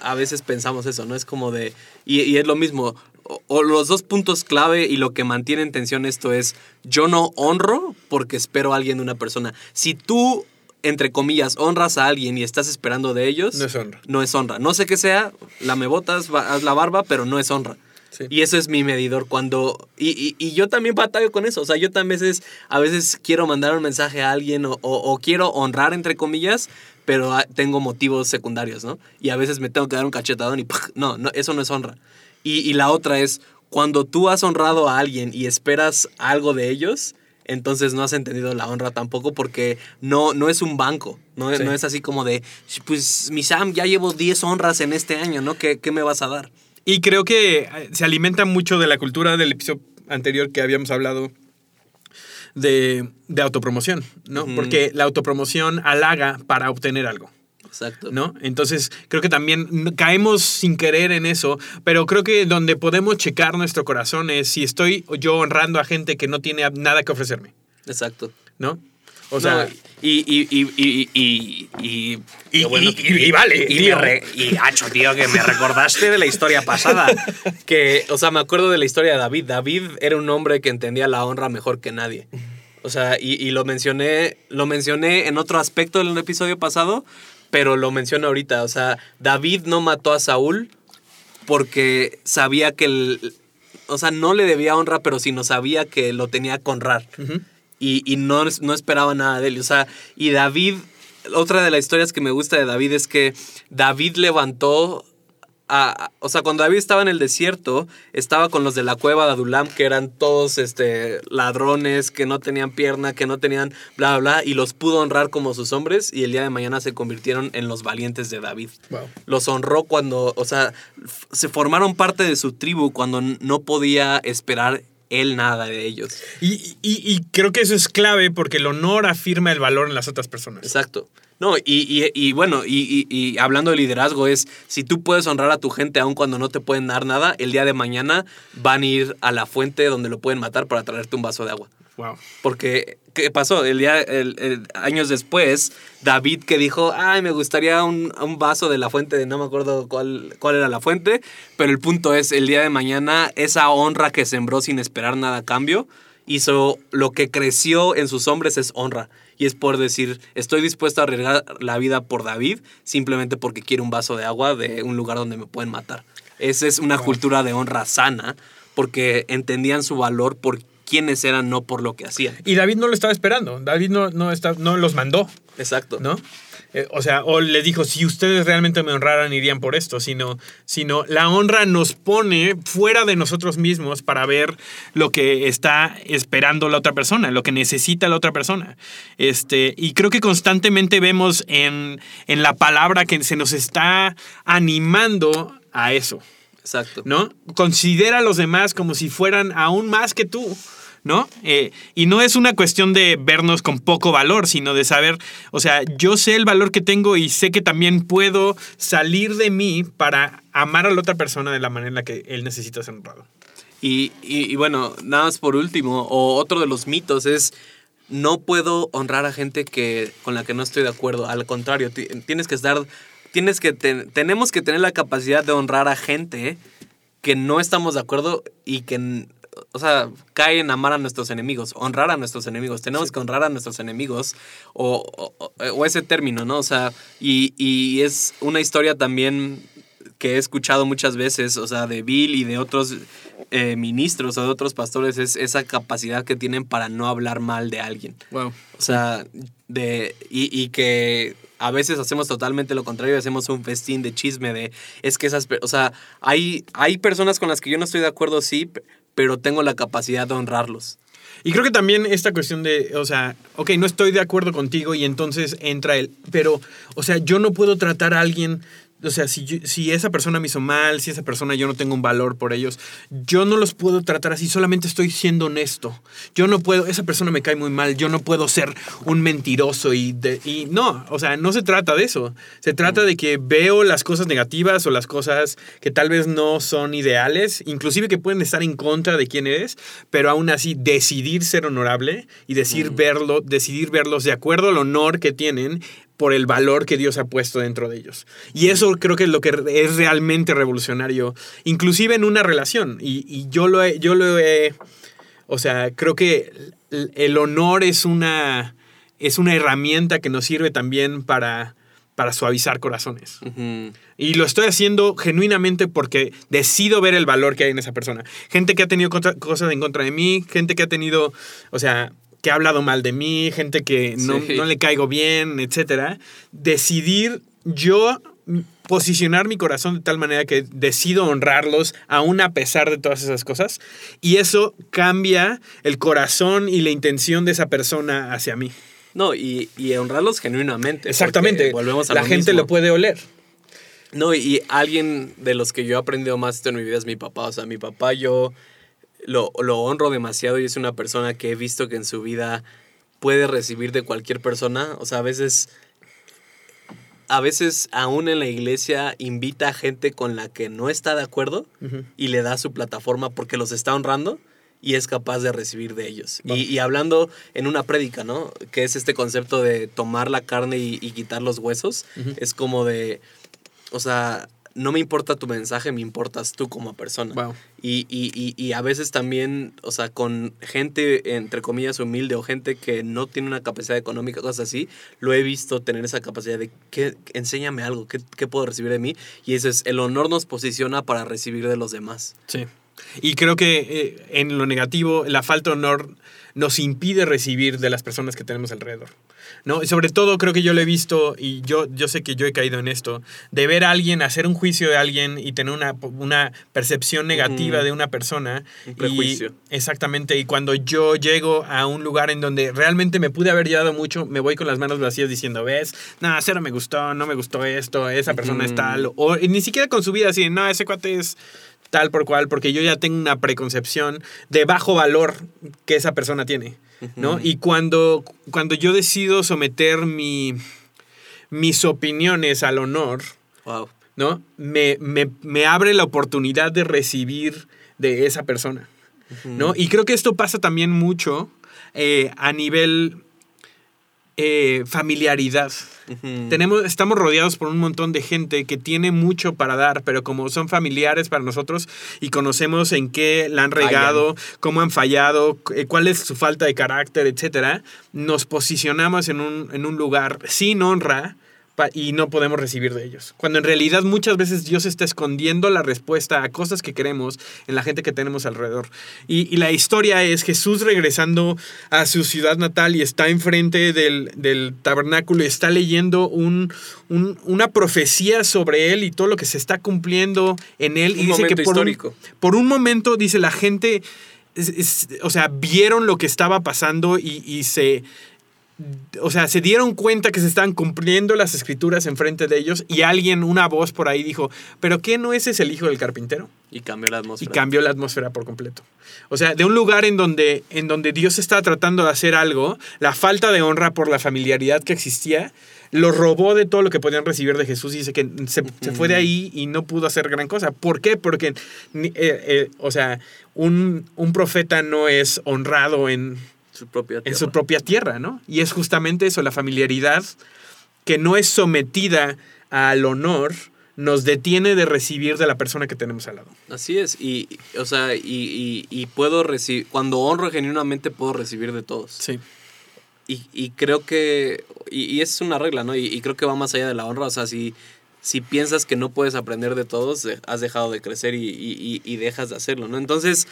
a veces pensamos eso, ¿no? Es como de... Y, y es lo mismo. O, o los dos puntos clave y lo que mantiene en tensión esto es, yo no honro porque espero a alguien de una persona. Si tú, entre comillas, honras a alguien y estás esperando de ellos... No es honra. No es honra. No sé qué sea, la me botas, haz la barba, pero no es honra. Sí. Y eso es mi medidor cuando... Y, y- y yo también batallo con eso. O sea, yo también a veces, a veces quiero mandar un mensaje a alguien o, o- o quiero honrar, entre comillas, pero ah, tengo motivos secundarios, ¿no? Y a veces me tengo que dar un cachetadón y ¡pac! [LAUGHS] no, no, eso no es honra. Y, y la otra es, cuando tú has honrado a alguien y esperas algo de ellos, entonces no has entendido la honra tampoco porque no, no es un banco. No, Sí. no es así como de, pues mi Sam, ya llevo 10 honras en este año, ¿no? ¿Qué, qué me vas a dar? Y creo que eh, se alimenta mucho de la cultura del episodio anterior que habíamos hablado de, de autopromoción, ¿no? Porque la autopromoción halaga para obtener algo. Exacto. ¿no? Entonces, creo que también caemos sin querer en eso, pero creo que donde podemos checar nuestro corazón es si estoy yo honrando a gente que no tiene nada que ofrecerme, Exacto. ¿no? O sea, No, y, y, y, y, y, y, Y- qué bueno y- que- y- y vale, y, tío. re- y, hacho, tío, que me recordaste de la historia pasada. [LAUGHS] Que, o sea, me acuerdo de la historia de David. David era un hombre que entendía la honra mejor que nadie. O sea, y, y lo mencioné, lo mencioné en otro aspecto del episodio pasado, pero lo menciono ahorita. O sea, David no mató a Saúl porque sabía que el, o sea, no le debía honra, pero sino sabía que lo tenía que honrar y, y no, no esperaba nada de él. O sea, y David, otra de las historias que me gusta de David es que David levantó a- o sea, cuando David estaba en el desierto, estaba con los de la cueva de Adulam, que eran todos este, ladrones, que no tenían pierna, que no tenían bla, bla, bla, y los pudo honrar como sus hombres, y el día de mañana se convirtieron en los valientes de David. Wow. Los honró cuando, o sea, se formaron parte de su tribu cuando no podía esperar él nada de ellos. Y, y- y creo que eso es clave porque el honor afirma el valor en las otras personas. Exacto. No, y, y- y bueno, y, y- y hablando de liderazgo es, si tú puedes honrar a tu gente aun cuando no te pueden dar nada, el día de mañana van a ir a la fuente donde lo pueden matar para traerte un vaso de agua. Wow. Porque, ¿qué pasó? El día, el- el- años después, David que dijo, ay, me gustaría un, un vaso de la fuente, de no me acuerdo cuál, cuál era la fuente, pero el punto es, el día de mañana, esa honra que sembró sin esperar nada a cambio, hizo lo que creció en sus hombres es honra. Y es por decir, estoy dispuesto a arriesgar la vida por David simplemente porque quiero un vaso de agua de un lugar donde me pueden matar. Esa es una cultura de honra sana porque entendían su valor por quiénes eran, no por lo que hacían. Y David no lo estaba esperando. David no, no, está, no los mandó, Exacto. ¿no? Eh, o sea, o le dijo, si ustedes realmente me honraran, irían por esto, sino, sino la honra nos pone fuera de nosotros mismos para ver lo que está esperando la otra persona, lo que necesita la otra persona. Este, y creo que constantemente vemos en, en la palabra que se nos está animando a eso. Exacto. ¿no? Considera a los demás como si fueran aún más que tú, ¿no? Eh, y no es una cuestión de vernos con poco valor, sino de saber, o sea, yo sé el valor que tengo y sé que también puedo salir de mí para amar a la otra persona de la manera en la que él necesita ser honrado. Y, y- bueno, nada más por último, o otro de los mitos es, no puedo honrar a gente que, con la que no estoy de acuerdo. Al contrario, ti- tienes que estar, tienes que, ten- tenemos que tener la capacidad de honrar a gente que no estamos de acuerdo y que, o sea, cae en amar a nuestros enemigos, honrar a nuestros enemigos. Tenemos que honrar a nuestros enemigos, o, o- o ese término, ¿no? O sea, y, y es una historia también que he escuchado muchas veces, o sea, de Bill y de otros eh, ministros o de otros pastores, es esa capacidad que tienen para no hablar mal de alguien. Wow. O sea, de, y, y que a veces hacemos totalmente lo contrario, hacemos un festín de chisme de, es que esas, o sea, hay, hay personas con las que yo no estoy de acuerdo, sí, pero tengo la capacidad de honrarlos. Y creo que también esta cuestión de, o sea, ok, no estoy de acuerdo contigo y entonces entra él, pero, o sea, yo no puedo tratar a alguien, o sea, si, yo- si esa persona me hizo mal, si esa persona yo no tengo un valor por ellos, yo no los puedo tratar así, solamente estoy siendo honesto. Yo no puedo, esa persona me cae muy mal, yo no puedo ser un mentiroso y, de- y no, o sea, no se trata de eso. Se trata de que veo las cosas negativas o las cosas que tal vez no son ideales, inclusive que pueden estar en contra de quién eres, pero aún así decidir ser honorable y decir verlo, decidir verlos de acuerdo al honor que tienen por el valor que Dios ha puesto dentro de ellos. Y eso creo que es lo que es realmente revolucionario, inclusive en una relación. Y, y yo lo he, yo lo he, o sea, creo que el honor es una, es una herramienta que nos sirve también para, para suavizar corazones. Y lo estoy haciendo genuinamente porque decido ver el valor que hay en esa persona. Gente que ha tenido contra- cosas en contra de mí, gente que ha tenido, o sea, que ha hablado mal de mí, gente que no, Sí. no le caigo bien, etcétera. Decidir yo posicionar mi corazón de tal manera que decido honrarlos aún a pesar de todas esas cosas y eso cambia el corazón y la intención de esa persona hacia mí. No, y, y honrarlos genuinamente. Exactamente. Volvemos a la lo gente mismo. lo puede oler. No, y alguien de los que yo he aprendido más esto en mi vida es mi papá. O sea, mi papá yo lo, lo honro demasiado y es una persona que he visto que en su vida puede recibir de cualquier persona. O sea, a veces, a veces aún en la iglesia invita a gente con la que no está de acuerdo y le da su plataforma porque los está honrando y es capaz de recibir de ellos. Y, y hablando en una prédica, ¿no? Que es este concepto de tomar la carne y, y quitar los huesos. Es como de, o sea, no me importa tu mensaje, me importas tú como persona. Wow. Y, y, y, y a veces también, o sea, con gente, entre comillas, humilde o gente que no tiene una capacidad económica, cosas así, lo he visto tener esa capacidad de, que enséñame algo, ¿qué, ¿qué puedo recibir de mí? Y eso es, el honor nos posiciona para recibir de los demás. Sí. Y creo que eh, en lo negativo, la falta de honor nos impide recibir de las personas que tenemos alrededor. ¿no? Y sobre todo creo que yo lo he visto y yo, yo sé que yo he caído en esto, de ver a alguien, hacer un juicio de alguien y tener una, una percepción negativa de una persona. Un prejuicio. Y, exactamente, y cuando yo llego a un lugar en donde realmente me pude haber llevado mucho, me voy con las manos vacías diciendo, ves, nada, cero me gustó, no me gustó esto, esa persona es tal, o ni siquiera con su vida así, no, ese cuate es tal por cual, porque yo ya tengo una preconcepción de bajo valor que esa persona tiene, ¿no? Y cuando, cuando yo decido someter mi, mis opiniones al honor, Wow. ¿no? Me, me- me abre la oportunidad de recibir de esa persona, ¿no? Y creo que esto pasa también mucho eh, a nivel eh, familiaridad. Tenemos, estamos rodeados por un montón de gente que tiene mucho para dar, pero como son familiares para nosotros y conocemos en qué la han regado, cómo han fallado, eh, cuál es su falta de carácter, etcétera, nos posicionamos en un, en un lugar sin honra y no podemos recibir de ellos. Cuando en realidad muchas veces Dios está escondiendo la respuesta a cosas que queremos en la gente que tenemos alrededor. Y, y la historia es Jesús regresando a su ciudad natal y está enfrente del, del tabernáculo y está leyendo un, un- una profecía sobre él y todo lo que se está cumpliendo en él. y dice que por un, histórico. por un momento, dice la gente, es- es- o sea, vieron lo que estaba pasando y, y se o sea, se dieron cuenta que se estaban cumpliendo las escrituras enfrente de ellos y alguien, una voz por ahí dijo, ¿pero qué no ese es el hijo del carpintero? Y cambió la Y atmósfera. cambió la atmósfera por completo. O sea, de un lugar en donde, en donde Dios estaba tratando de hacer algo, la falta de honra por la familiaridad que existía, lo robó de todo lo que podían recibir de Jesús y dice que se, se fue de ahí y no pudo hacer gran cosa. ¿Por qué? Porque, eh, eh, o sea, un, un profeta no es honrado en, Su propia en tierra. su propia tierra, ¿no? Y es justamente eso, la familiaridad que no es sometida al honor, nos detiene de recibir de la persona que tenemos al lado. Así es. Y, o sea, y, y- y puedo recibir. Cuando honro genuinamente, puedo recibir de todos. Sí. Y, y creo que. Y, es una regla, ¿no? Y, creo que va más allá de la honra. O sea, si, si piensas que no puedes aprender de todos, de- has dejado de crecer y, y- y- y dejas de hacerlo, ¿no? Entonces,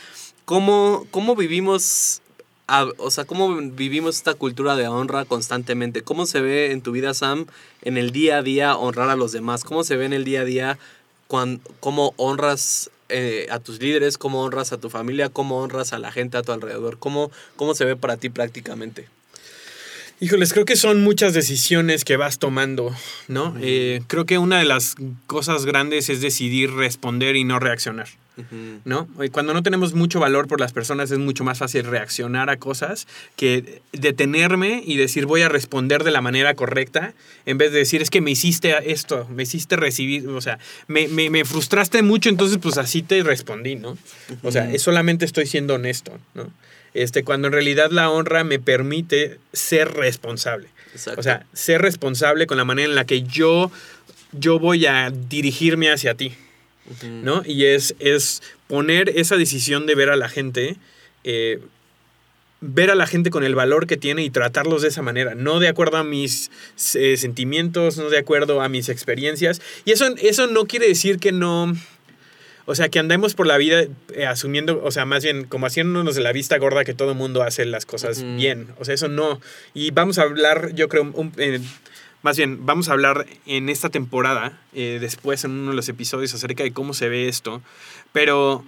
¿cómo, cómo vivimos. A- o sea, ¿cómo vivimos esta cultura de honra constantemente? ¿Cómo se ve en tu vida, Sam, en el día a día honrar a los demás? ¿Cómo se ve en el día a día cuan- cómo honras eh, a tus líderes, cómo honras a tu familia, cómo honras a la gente a tu alrededor? ¿Cómo, cómo se ve para ti prácticamente? Híjoles, creo que son muchas decisiones que vas tomando, ¿no? Eh, creo que una de las cosas grandes es decidir responder y no reaccionar. ¿No? Y Cuando no tenemos mucho valor por las personas es mucho más fácil reaccionar a cosas que detenerme y decir voy a responder de la manera correcta en vez de decir es que me hiciste esto, me hiciste recibir, o sea, me, me- me frustraste mucho, entonces pues así te respondí, ¿no? O sea, es solamente estoy siendo honesto, ¿no? Este, cuando en realidad la honra me permite ser responsable. Exacto. O sea, ser responsable con la manera en la que yo, yo voy a dirigirme hacia ti. ¿No? Y es, es poner esa decisión de ver a la gente, eh, ver a la gente con el valor que tiene y tratarlos de esa manera, no de acuerdo a mis eh, sentimientos, no de acuerdo a mis experiencias. Y eso, eso no quiere decir que no... O sea, que andemos por la vida eh, asumiendo, o sea, más bien como haciéndonos de la vista gorda que todo mundo hace las cosas bien. O sea, eso no. Y vamos a hablar, yo creo, un- eh, más bien, vamos a hablar en esta temporada, eh, después en uno de los episodios, acerca de cómo se ve esto. Pero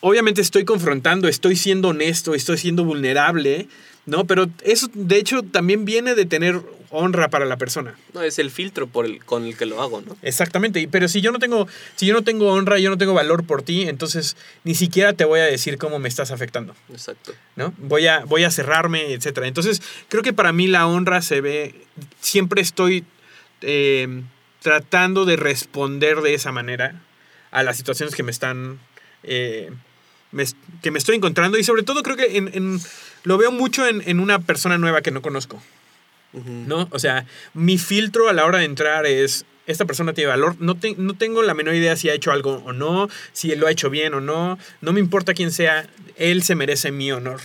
obviamente estoy confrontando, estoy siendo honesto, estoy siendo vulnerable, ¿no? Pero eso, de hecho, también viene de tener honra para la persona. No, es el filtro por el, con el que lo hago, ¿no? Exactamente, pero si yo no tengo, si yo no tengo honra, yo no tengo valor por ti, entonces ni siquiera te voy a decir cómo me estás afectando, Exacto. ¿no? Voy a, voy a cerrarme, etcétera. Entonces, creo que para mí la honra se ve, siempre estoy eh, tratando de responder de esa manera a las situaciones que me están, eh, me- que me estoy encontrando, y sobre todo creo que en, en- lo veo mucho en, en una persona nueva que no conozco. ¿No? O sea, mi filtro a la hora de entrar es, esta persona tiene valor, no, te- no tengo la menor idea si ha hecho algo o no, si él lo ha hecho bien o no, no me importa quién sea, él se merece mi honor.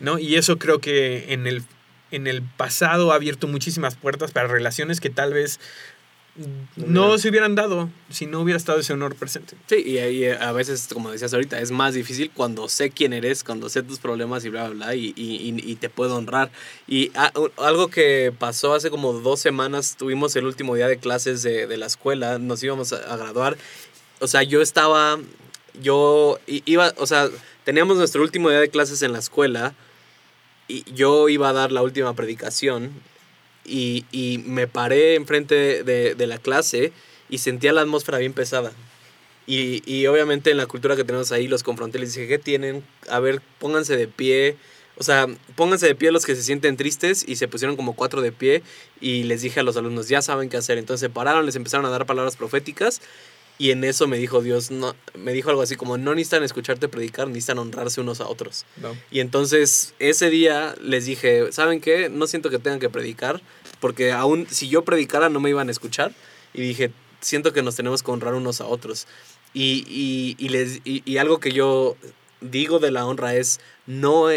¿no? Y eso creo que en el, en el pasado ha abierto muchísimas puertas para relaciones que tal vez no se hubieran dado si no hubiera estado ese honor presente. Sí, y eh, a veces, como decías ahorita, es más difícil cuando sé quién eres, cuando sé tus problemas y bla, bla, bla, y, y, y te puedo honrar. Y a- u- algo que pasó hace como dos semanas, tuvimos el último día de clases de, de la escuela, nos íbamos a, a graduar. O sea, yo estaba, yo iba, o sea, teníamos nuestro último día de clases en la escuela y yo iba a dar la última predicación y, y me paré enfrente de, de la clase y sentía la atmósfera bien pesada. Y, y obviamente en la cultura que tenemos ahí los confronté, les dije, ¿qué tienen? A ver, pónganse de pie. O sea, pónganse de pie los que se sienten tristes y se pusieron como cuatro de pie y les dije a los alumnos, ya saben qué hacer. Entonces se pararon, les empezaron a dar palabras proféticas y en eso me dijo Dios, no, me dijo algo así como, no necesitan escucharte predicar, necesitan honrarse unos a otros. No. Y entonces ese día les dije, ¿saben qué? No siento que tengan que predicar, porque aún si yo predicara no me iban a escuchar. Y dije, siento que nos tenemos que honrar unos a otros. Y, y, y les, y, y algo que yo digo de la honra es, no,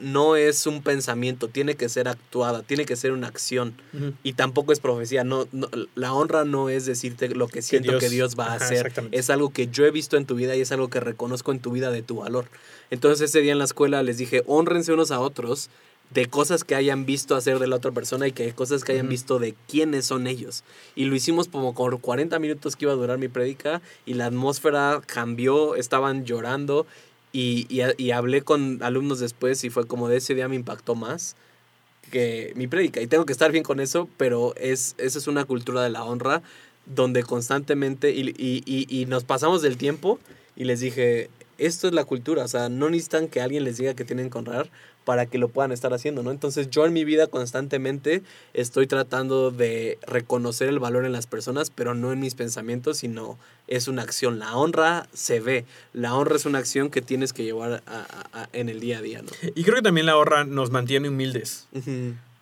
no es un pensamiento, tiene que ser actuada, tiene que ser una acción. Y tampoco es profecía. No, no- la honra no es decirte lo que siento que Dios, Dios- va a ajá, hacer. Es algo que yo he visto en tu vida y es algo que reconozco en tu vida de tu valor. Entonces ese día en la escuela les dije, honrense unos a otros de cosas que hayan visto hacer de la otra persona y que cosas que hayan visto de quiénes son ellos. Y lo hicimos como con 40 minutos que iba a durar mi prédica y la atmósfera cambió, estaban llorando y, y, hablé con alumnos después y fue como de ese día me impactó más que mi prédica. Y tengo que estar bien con eso, pero es, esa es una cultura de la honra donde constantemente, y, y nos pasamos del tiempo y les dije, esto es la cultura, o sea, no necesitan que alguien les diga que tienen que honrar para que lo puedan estar haciendo, ¿no? Entonces yo en mi vida constantemente estoy tratando de reconocer el valor en las personas, pero no en mis pensamientos, sino es una acción. La honra se ve, la honra es una acción que tienes que llevar a- a- a- en el día a día, ¿no? Y creo que también la honra nos mantiene humildes.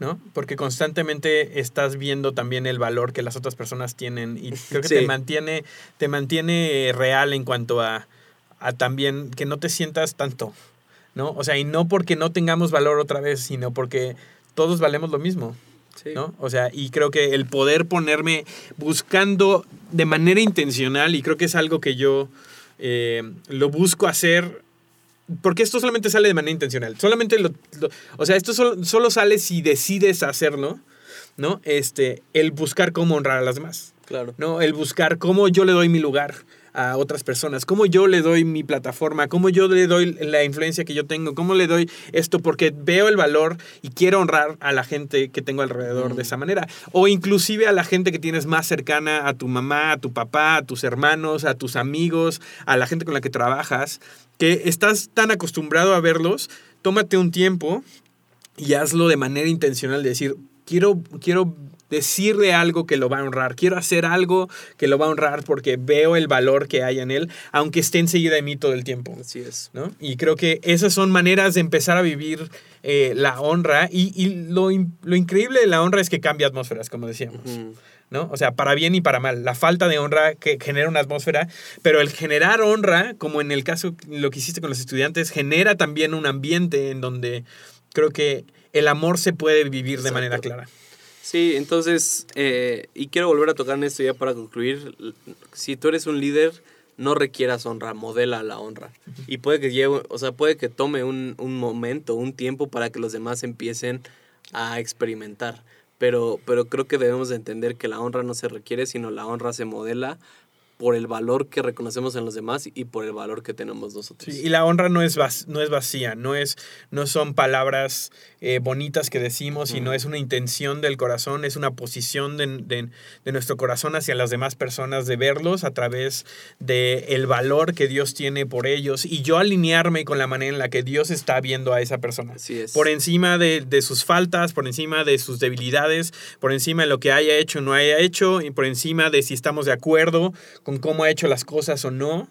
¿no? Porque constantemente estás viendo también el valor que las otras personas tienen y [LAUGHS] creo que Sí. te mantiene te mantiene real en cuanto a, a también que no te sientas tanto, ¿no? O sea, y no porque no tengamos valor otra vez, sino porque todos valemos lo mismo, Sí. ¿no? O sea, y creo que el poder ponerme buscando de manera intencional y creo que es algo que yo eh, lo busco hacer porque esto solamente sale de manera intencional. Solamente lo, lo- o sea, esto solo, solo sale si decides hacerlo, ¿no? Este, el buscar cómo honrar a las demás, Claro. ¿no? El buscar cómo yo le doy mi lugar a otras personas, cómo yo le doy mi plataforma, cómo yo le doy la influencia que yo tengo, cómo le doy esto, porque veo el valor y quiero honrar a la gente que tengo alrededor de esa manera. O inclusive a la gente que tienes más cercana, a tu mamá, a tu papá, a tus hermanos, a tus amigos, a la gente con la que trabajas, que estás tan acostumbrado a verlos, tómate un tiempo y hazlo de manera intencional, de decir, quiero, quiero decirle algo que lo va a honrar, quiero hacer algo que lo va a honrar porque veo el valor que hay en él, aunque esté enseguida de mí todo el tiempo. Así es. ¿no? Y creo que esas son maneras de empezar a vivir eh, la honra y, y lo, lo increíble de la honra es que cambia atmósferas, como decíamos. ¿no? O sea, para bien y para mal. La falta de honra que genera una atmósfera, pero el generar honra, como en el caso lo que hiciste con los estudiantes, genera también un ambiente en donde creo que el amor se puede vivir de manera clara. Sí, entonces, eh, y quiero volver a tocar en esto ya para concluir. Si tú eres un líder, no requieras honra, modela la honra. Y puede que lleve, o sea, puede que tome un, un momento, un tiempo para que los demás empiecen a experimentar. Pero, pero creo que debemos de entender que la honra no se requiere, sino la honra se modela por el valor que reconocemos en los demás y por el valor que tenemos nosotros. Sí, y la honra no es, vac- no es vacía, no, es, no son palabras eh, bonitas que decimos, sino es una intención del corazón, es una posición de, de- de nuestro corazón hacia las demás personas, de verlos a través del el valor que Dios tiene por ellos y yo alinearme con la manera en la que Dios está viendo a esa persona. Así es. Por encima de, de sus faltas, por encima de sus debilidades, por encima de lo que haya hecho o no haya hecho, y por encima de si estamos de acuerdo con cómo ha hecho las cosas o no.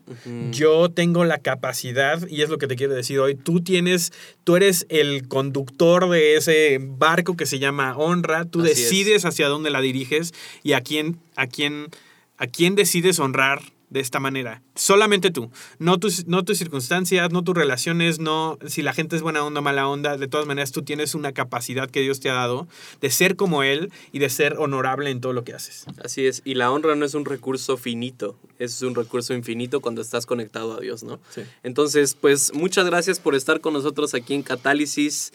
Yo tengo la capacidad, y es lo que te quiero decir hoy, tú tienes, tú eres el conductor de ese barco que se llama honra, tú Así es. decides hacia dónde la diriges y a quién, a quién, a quién decides honrar de esta manera. Solamente tú. No tus, no tus circunstancias, no tus relaciones, no si la gente es buena onda o mala onda. De todas maneras, tú tienes una capacidad que Dios te ha dado de ser como Él y de ser honorable en todo lo que haces. Así es. Y la honra no es un recurso finito, es un recurso infinito cuando estás conectado a Dios, ¿no? Sí. Entonces, pues muchas gracias por estar con nosotros aquí en Catálisis.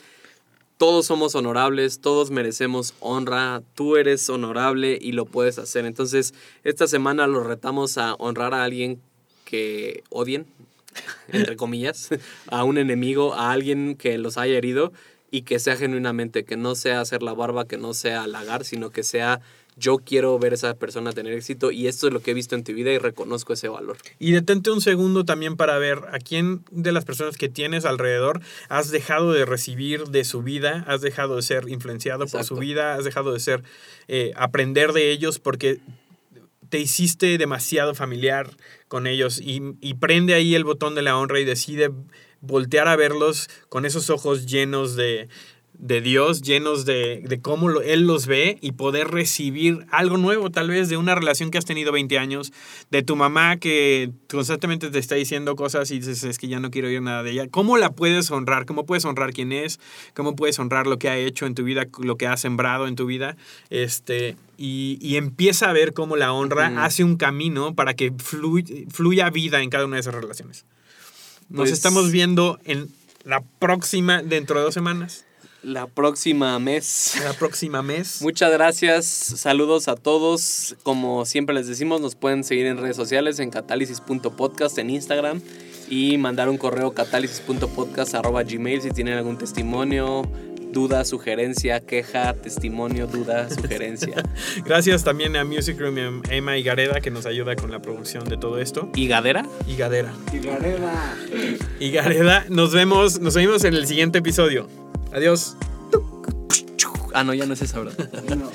Todos somos honorables, todos merecemos honra, tú eres honorable y lo puedes hacer. Entonces, esta semana lo retamos a honrar a alguien que odien, [LAUGHS] entre comillas, a un enemigo, a alguien que los haya herido y que sea genuinamente, que no sea hacer la barba, que no sea halagar, sino que sea yo quiero ver a esa persona tener éxito y esto es lo que he visto en tu vida y reconozco ese valor. Y detente un segundo también para ver a quién de las personas que tienes alrededor has dejado de recibir de su vida, has dejado de ser influenciado por su vida, has dejado de ser, eh, aprender de ellos porque te hiciste demasiado familiar con ellos y, y prende ahí el botón de la honra y decide voltear a verlos con esos ojos llenos de, de Dios, llenos de, de cómo lo- Él los ve y poder recibir algo nuevo, tal vez de una relación que has tenido 20 años, de tu mamá que constantemente te está diciendo cosas y dices, es que ya no quiero oír nada de ella. ¿Cómo la puedes honrar? ¿Cómo puedes honrar quién es? ¿Cómo puedes honrar lo que ha hecho en tu vida, lo que ha sembrado en tu vida? Este, y, y empieza a ver cómo la honra hace un camino para que fluy- fluya vida en cada una de esas relaciones. Nos Pues- estamos viendo en la próxima, dentro de dos semanas, La próxima mes. la próxima mes. [LAUGHS] Muchas gracias, saludos a todos. Como siempre les decimos, nos pueden seguir en redes sociales en catálisis.podcast en Instagram y mandar un correo catálisis.podcast.gmail si tienen algún testimonio, duda, sugerencia, queja, testimonio, duda, [LAUGHS] sugerencia. Gracias también a Music Room y a Emma Higareda que nos ayuda con la producción de todo esto. ¿Y Gadera? Higadera. Higareda. Nos vemos, nos vemos en el siguiente episodio. Adiós. Ah, no, ya no es esa, ¿verdad? No.